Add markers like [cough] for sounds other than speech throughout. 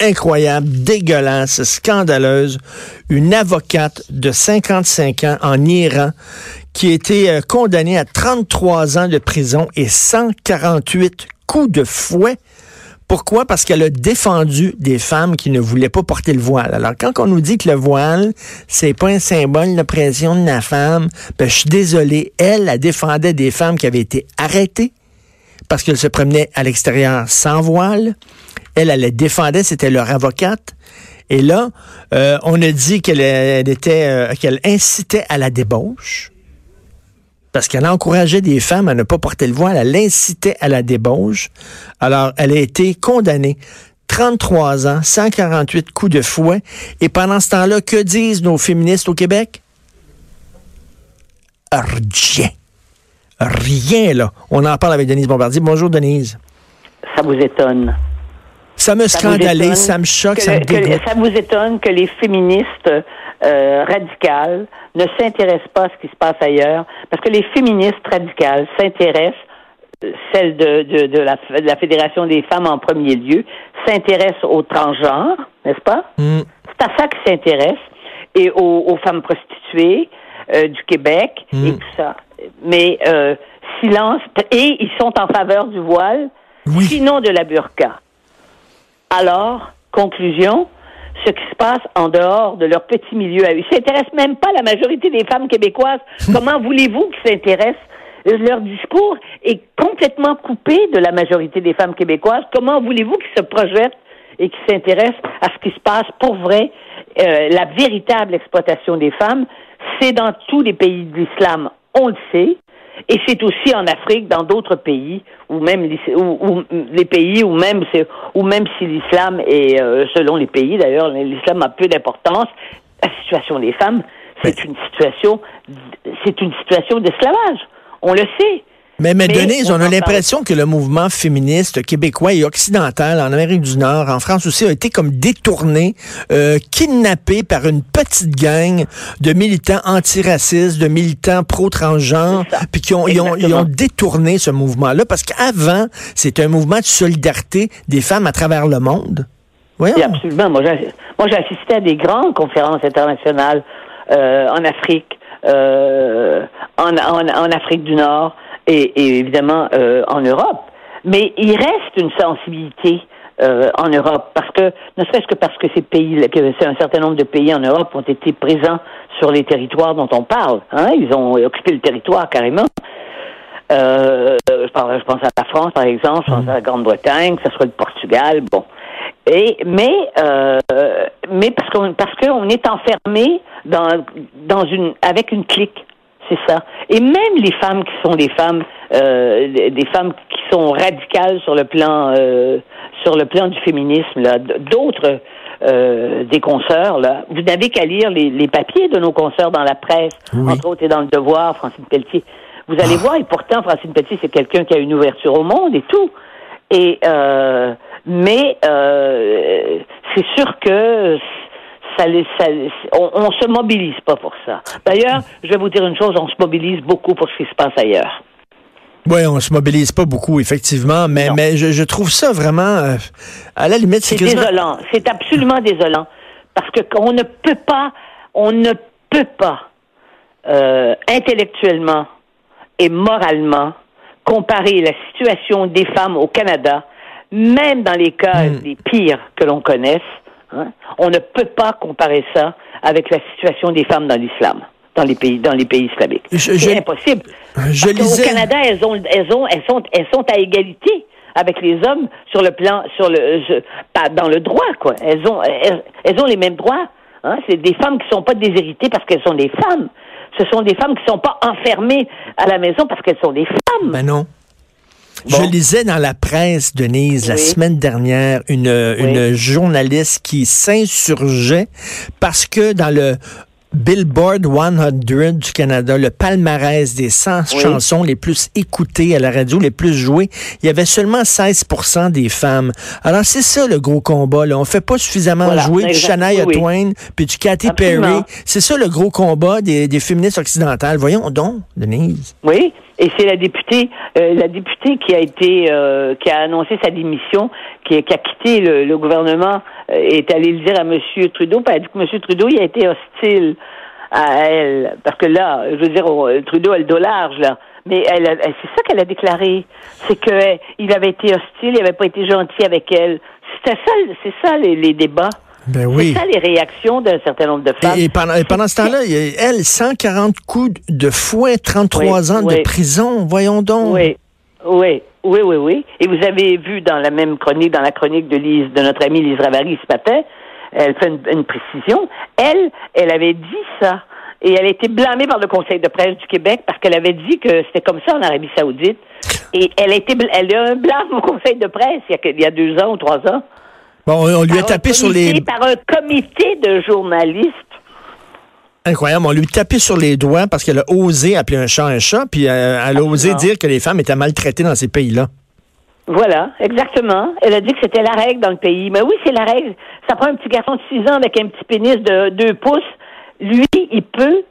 incroyable, dégueulasse, scandaleuse. Une avocate de 55 ans en Iran qui a été euh, condamnée à 33 ans de prison et 148 coups de fouet. Pourquoi? Parce qu'elle a défendu des femmes qui ne voulaient pas porter le voile. Alors, quand on nous dit que le voile, c'est pas un symbole de pression de la femme, ben, je suis désolé. Elle, elle défendait des femmes qui avaient été arrêtées parce qu'elles se promenaient à l'extérieur sans voile. Elle, elle les défendait, c'était leur avocate. Et là, euh, on a dit qu'elle euh, qu'elle incitait à la débauche parce qu'elle encourageait des femmes à ne pas porter le voile, elle incitait à la débauche. Alors, elle a été condamnée 33 ans, 148 coups de fouet. Et pendant ce temps-là, que disent nos féministes au Québec? Rien. Rien, là. On en parle avec Denise Bombardier. Bonjour, Denise. Ça vous étonne. Ça me scandalise, ça me choque, ça me dégoûte. Ça vous étonne que les féministes euh, radicales ne s'intéressent pas à ce qui se passe ailleurs, parce que les féministes radicales s'intéressent, euh, celles de, de, de, la, de, la, Fédération des femmes en premier lieu, s'intéressent aux transgenres, n'est-ce pas? Mm. C'est à ça qu'ils s'intéressent, et aux, aux, femmes prostituées euh, du Québec, mm. et tout ça. Mais euh, silence, et ils sont en faveur du voile, oui. sinon de la burqa. Alors, conclusion, ce qui se passe en dehors de leur petit milieu à eux. Ils s'intéressent même pas à la majorité des femmes québécoises. [laughs] Comment voulez-vous qu'ils s'intéressent? Leur discours est complètement coupé de la majorité des femmes québécoises. Comment voulez-vous qu'ils se projettent et qu'ils s'intéressent à ce qui se passe pour vrai? Euh, la véritable exploitation des femmes, c'est dans tous les pays de l'islam, on le sait. Et c'est aussi en Afrique, dans d'autres pays, ou même les pays même ou même si l'islam est euh, selon les pays d'ailleurs, l'islam a peu d'importance. La situation des femmes, c'est une situation, c'est une situation d'esclavage. On le sait. Mais, mais, Denise, on, a l'impression que le mouvement féministe québécois et occidental en Amérique du Nord, en France aussi, a été comme détourné, euh, kidnappé par une petite gang de militants antiracistes, de militants pro-transgenres, puis qui ont, ils ont, ils ont, détourné ce mouvement-là, parce qu'avant, c'était un mouvement de solidarité des femmes à travers le monde. Voyons. absolument. Moi, j'ai assisté à des grandes conférences internationales euh, en Afrique, euh, en, en, en Afrique du Nord et, évidemment euh, en Europe. Mais il reste une sensibilité euh, en Europe parce que ne serait-ce que parce que ces pays, que un certain nombre de pays en Europe ont été présents sur les territoires dont on parle. Hein, ils ont occupé le territoire carrément. Euh, je, pense à la France, par exemple, je pense à la Grande-Bretagne, que ce soit le Portugal, bon. Et mais euh, mais parce qu'on parce qu'on est enfermé dans dans une avec une clique. C'est ça. Et même les femmes qui sont des femmes, euh, des femmes qui sont radicales sur le plan, euh, sur le plan du féminisme, là, d'autres euh, des consoeurs, là, vous n'avez qu'à lire les, les, papiers de nos consoeurs dans la presse, entre autres et dans le Devoir, Francine Pelletier. Vous allez ah. voir, et pourtant Francine Pelletier, c'est quelqu'un qui a une ouverture au monde et tout. Et mais c'est sûr que on, se mobilise pas pour ça. D'ailleurs, je vais vous dire une chose, on se mobilise beaucoup pour ce qui se passe ailleurs. Oui, on se mobilise pas beaucoup, effectivement, mais, mais je, trouve ça vraiment, euh, à la limite, c'est désolant. C'est absolument désolant. Parce que on ne peut pas, on ne peut pas, euh, intellectuellement et moralement, comparer la situation des femmes au Canada, même dans les cas hmm. les pires que l'on connaisse, Hein? On ne peut pas comparer ça avec la situation des femmes dans l'islam dans les pays dans les pays islamiques. C'est impossible. Je Au Canada, elles ont elles ont elles sont elles sont à égalité avec les hommes sur le plan sur le pas dans le droit quoi. Elles ont elles, ont les mêmes droits. Hein? C'est des femmes qui sont pas déshéritées parce qu'elles sont des femmes. Ce sont des femmes qui sont pas enfermées à la maison parce qu'elles sont des femmes. Ben non. Je lisais dans la presse, Denise, la semaine dernière, une, une journaliste qui s'insurgeait parce que dans le Billboard 100 du Canada, le palmarès des 100 chansons les plus écoutées à la radio, les plus jouées, il y avait seulement 16% des femmes. Alors c'est ça le gros combat. Là. On fait pas suffisamment jouer du Shania Twain puis du Katy Perry. C'est ça le gros combat des, des féministes occidentales. Voyons donc, Denise. Oui, et c'est la députée, euh, la députée qui a été, euh, qui a annoncé sa démission, qui, qui a quitté le, le gouvernement est allée le dire à M. Trudeau, puis elle a dit que M. Trudeau, il a été hostile à elle. Parce que là, je veux dire, Trudeau a le dos large, là. Mais elle, c'est ça qu'elle a déclaré. C'est qu'il avait été hostile, il n'avait pas été gentil avec elle. C'était ça, c'est ça les, débats. Ben oui. C'est ça les réactions d'un certain nombre de femmes. Et, pendant, pendant, ce temps-là, elle, 140 coups de fouet, 33 ans de prison, voyons donc. Oui, oui, oui, oui, oui. Et vous avez vu dans la même chronique, dans la chronique de Lise, de notre amie Lise Ravary ce matin, elle fait une, précision. Elle, elle avait dit ça. Et elle a été blâmée par le Conseil de presse du Québec parce qu'elle avait dit que c'était comme ça en Arabie Saoudite. Et elle a été, elle a un blâme au Conseil de presse il y a, il y a deux ans ou trois ans. Bon, on lui a tapé sur les. Par un comité de journalistes. Incroyable. On lui tapé sur les doigts parce qu'elle a osé appeler un chat un chat, puis euh, elle a osé dire que les femmes étaient maltraitées dans ces pays-là. Voilà, exactement. Elle a dit que c'était la règle dans le pays. Mais oui, c'est la règle. Ça prend un petit garçon de 6 ans avec un petit pénis de 2 pouces. Lui, il peut.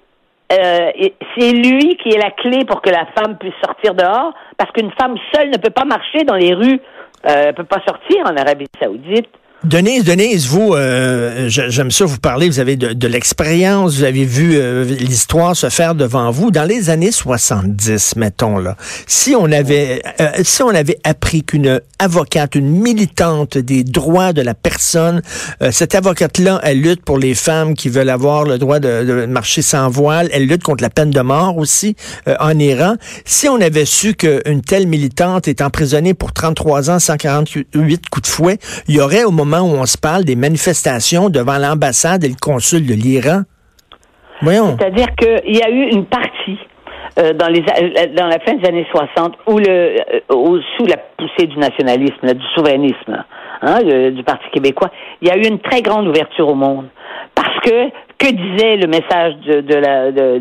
Euh, c'est lui qui est la clé pour que la femme puisse sortir dehors, parce qu'une femme seule ne peut pas marcher dans les rues, euh, peut pas sortir en Arabie Saoudite. Denise, Denise, vous, euh, j'aime ça vous parler, vous avez de, l'expérience, vous avez vu euh, l'histoire se faire devant vous. Dans les années 70, mettons là, si on avait, euh, si on avait appris qu'une avocate, une militante des droits de la personne, cette avocate-là, elle lutte pour les femmes qui veulent avoir le droit de, de marcher sans voile, elle lutte contre la peine de mort aussi en Iran. Si on avait su qu'une telle militante est emprisonnée pour 33 ans, 148 coups de fouet, il y aurait au moment où on se parle des manifestations devant l'ambassade et le consul de l'Iran? Voyons. C'est-à-dire qu'il y a eu une partie euh, euh, dans la fin des années 60 où euh, sous la poussée du nationalisme, du souverainisme hein, du Parti québécois, il y a eu une très grande ouverture au monde. Parce que, que disait le message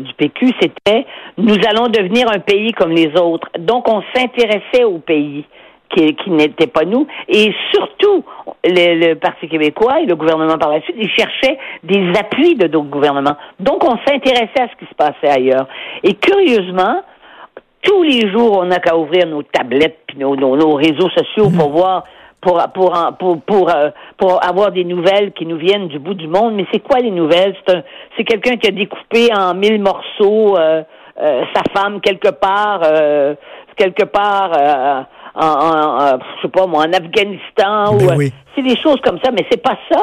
du PQ, c'était nous allons devenir un pays comme les autres. Donc on s'intéressait au pays qui, qui n'était pas nous. Et surtout, le, Parti québécois et le gouvernement par la suite, ils cherchaient des appuis de d'autres gouvernements. Donc, on s'intéressait à ce qui se passait ailleurs. Et curieusement, tous les jours, on n'a qu'à ouvrir nos tablettes puis nos, nos, réseaux sociaux pour mhm. voir pour pour pour pour, euh, pour avoir des nouvelles qui nous viennent du bout du monde. Mais c'est quoi les nouvelles? C'est c'est quelqu'un qui a découpé en mille morceaux euh, euh, sa femme quelque part quelque part en, en, je sais pas moi, en Afghanistan ou ben c'est des choses comme ça, mais c'est pas ça.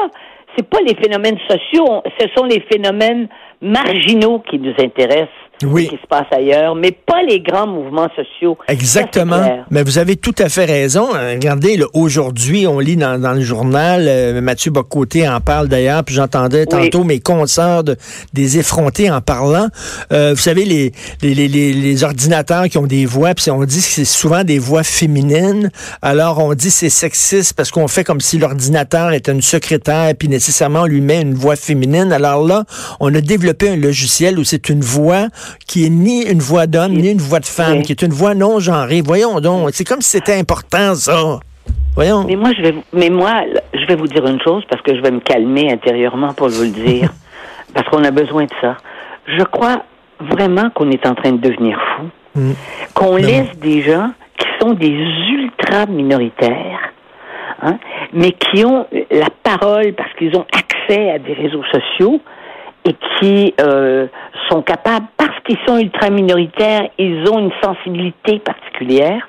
C'est pas les phénomènes sociaux, ce sont les phénomènes marginaux qui nous intéressent oui. qui se passe ailleurs, mais pas les grands mouvements sociaux. Exactement. mais vous avez tout à fait raison. Euh, regardez, aujourd'hui, on lit dans, le journal, euh, Mathieu Bocoté en parle d'ailleurs, puis j'entendais tantôt mes consoeurs des effrontés en parlant. Euh, vous savez, les, les, les, les, ordinateurs qui ont des voix, puis on dit que c'est souvent des voix féminines. Alors, on dit c'est sexiste parce qu'on fait comme si l'ordinateur était une secrétaire, puis nécessairement on lui met une voix féminine. Alors là, on a développé un logiciel où c'est une voix qui est ni une voix d'homme, ni une voix de femme, qui est une voix non genrée. Voyons donc, c'est comme si c'était important, ça. Voyons. Mais moi, je vais, mais moi, je vais vous dire une chose parce que je vais me calmer intérieurement pour vous le dire, [laughs] parce qu'on a besoin de ça. Je crois vraiment qu'on est en train de devenir fou, mm. qu'on laisse des gens qui sont des ultra minoritaires, hein, mais qui ont la parole parce qu'ils ont accès à des réseaux sociaux et qui euh, sont capables, parce qu'ils sont ultra minoritaires, ils ont une sensibilité particulière,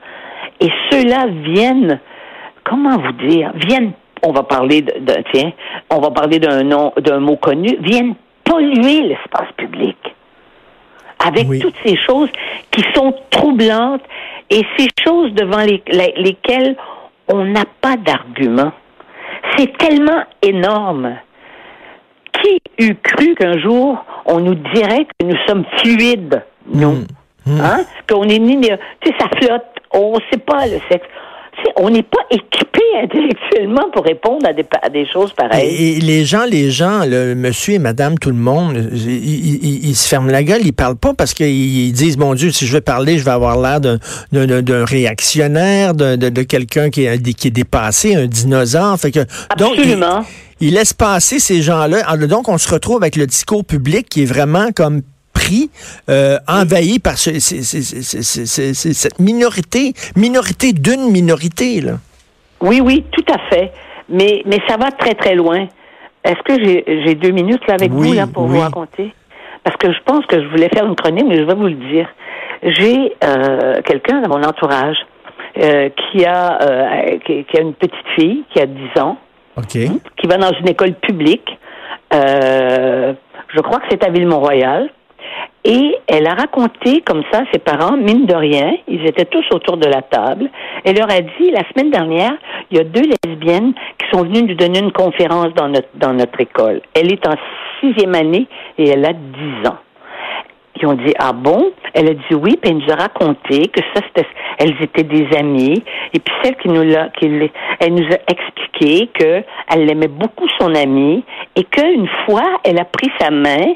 et ceux-là viennent, comment vous dire, viennent, on va parler de, tiens, on va parler d'un nom, d'un mot connu, viennent polluer l'espace public. Avec toutes ces choses qui sont troublantes et ces choses devant lesquelles on n'a pas d'argument. C'est tellement énorme qui eût cru qu'un jour, on nous dirait que nous sommes fluides, nous? Hmm. Hmm. Hein? Qu'on est ni. Tu sais, ça flotte. On ne sait pas le sexe. on n'est pas équipé [laughs] intellectuellement pour répondre à des, à des choses pareilles. Et, les gens, les gens, le monsieur et madame, tout le monde, ils, se ferment la gueule, ils parlent pas parce qu'ils disent, mon Dieu, si je vais parler, je vais avoir l'air d'un réactionnaire, de, de, quelqu'un qui, qui est dépassé, un dinosaure. Fait que, Absolument. Donc, il laisse passer ces gens-là. Ah, donc, on se retrouve avec le discours public qui est vraiment comme pris, euh, envahi par cette minorité, minorité d'une minorité. Là. Oui, oui, tout à fait. Mais, mais ça va très, très loin. Est-ce que j'ai deux minutes là avec vous là, pour vous raconter? Parce que je pense que je voulais faire une chronique, mais je vais vous le dire. J'ai euh, quelqu'un dans mon entourage euh, qui, a, euh, qui, a une petite fille qui a 10 ans, qui va dans une école publique. Euh, je crois que c'est à Ville-Mont-Royal. Et elle a raconté comme ça à ses parents, mine de rien, ils étaient tous autour de la table. Elle leur a dit, la semaine dernière, il y a deux lesbiennes qui sont venues nous donner une conférence dans notre école. Elle est en sixième année et elle a dix ans. Ils ont dit, ah bon? Elle a dit oui, puis elle nous a raconté que ça, c'était, elles étaient des amies. Et puis celle qui nous l'a, qui, elle nous a expliqué que elle aimait beaucoup son amie et qu'une fois, elle a pris sa main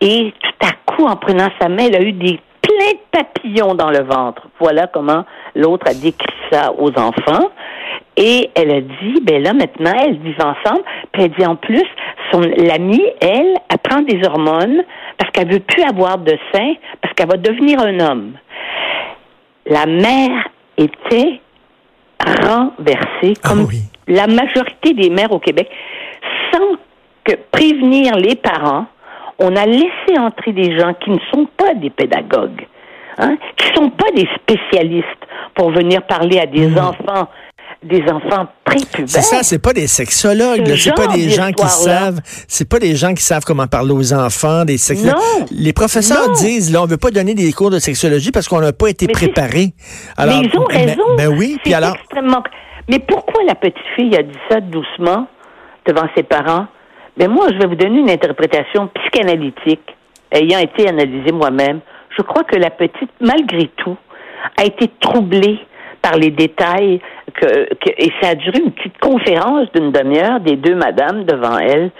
et tout à coup, en prenant sa main, elle a eu des plein de papillons dans le ventre. Voilà comment l'autre a décrit ça aux enfants. Et elle a dit, ben là, maintenant, elles vivent ensemble. Puis elle dit, en plus, son l'amie, elle, elle prend des hormones parce qu'elle veut plus avoir de sein, parce qu'elle va devenir un homme. La mère était renversée, ah comme la majorité des mères au Québec, sans que prévenir les parents on a laissé entrer des gens qui ne sont pas des pédagogues, hein, qui ne sont pas des spécialistes pour venir parler à des enfants des enfants prépubères. C'est ça, c'est pas des sexologues, c'est pas des gens qui savent, c'est pas des gens qui savent comment parler aux enfants, des sexologues. Les professeurs disent là, on veut pas donner des cours de sexologie parce qu'on n'a pas été préparé. Alors, mais ils ont raison. Ben, oui, puis alors extrêmement Mais pourquoi la petite fille a dit ça doucement devant ses parents? Mais moi, je vais vous donner une interprétation psychanalytique, ayant été analysée moi-même. Je crois que la petite, malgré tout, a été troublée par les détails que, et ça a duré une petite conférence d'une demi-heure des deux madames devant elle.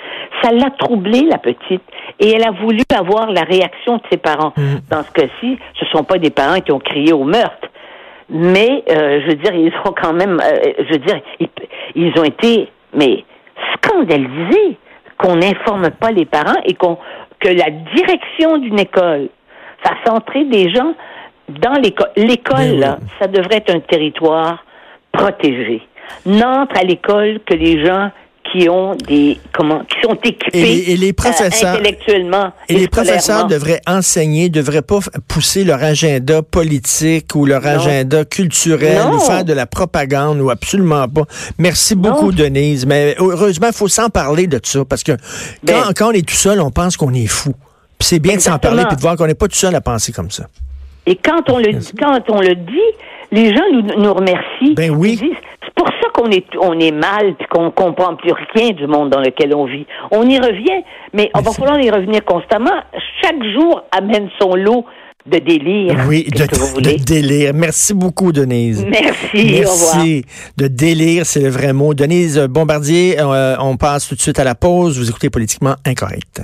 Ça l'a troublée, la petite, et elle a voulu avoir la réaction de ses parents. Mm. Dans ce cas-ci, ce sont pas des parents qui ont crié au meurtre, mais euh, je veux dire, ils ont quand même, euh, je veux dire, ils, ils ont été, mais scandalisés qu'on n'informe pas les parents et qu'on que la direction d'une école fasse entrer des gens dans l'école. L'école, là, ça devrait être un territoire protégé. N'entre à l'école que les gens qui ont des comment qui sont équipés et les, professeurs euh, intellectuellement et, les professeurs devraient enseigner devraient pas pousser leur agenda politique ou leur agenda culturel ou faire de la propagande ou absolument pas. Merci beaucoup Denise. Mais heureusement il faut s'en parler de ça parce que ben quand, on est tout seul on pense qu'on est fou. C'est bien de s'en parler puis de voir qu'on n'est pas tout seul à penser comme ça. Et quand on le quand on le dit les gens nous, nous remercient ben oui pour ça qu'on est, on est mal puis qu'on comprend plus rien du monde dans lequel on vit. On y revient, mais on va falloir y revenir constamment. Chaque jour amène son lot de délire. Oui, de, délire. Merci beaucoup, Denise. Merci. Merci. De délire, c'est le vrai mot. Denise Bombardier, euh, on passe tout de suite à la pause. Vous écoutez Politiquement Incorrect.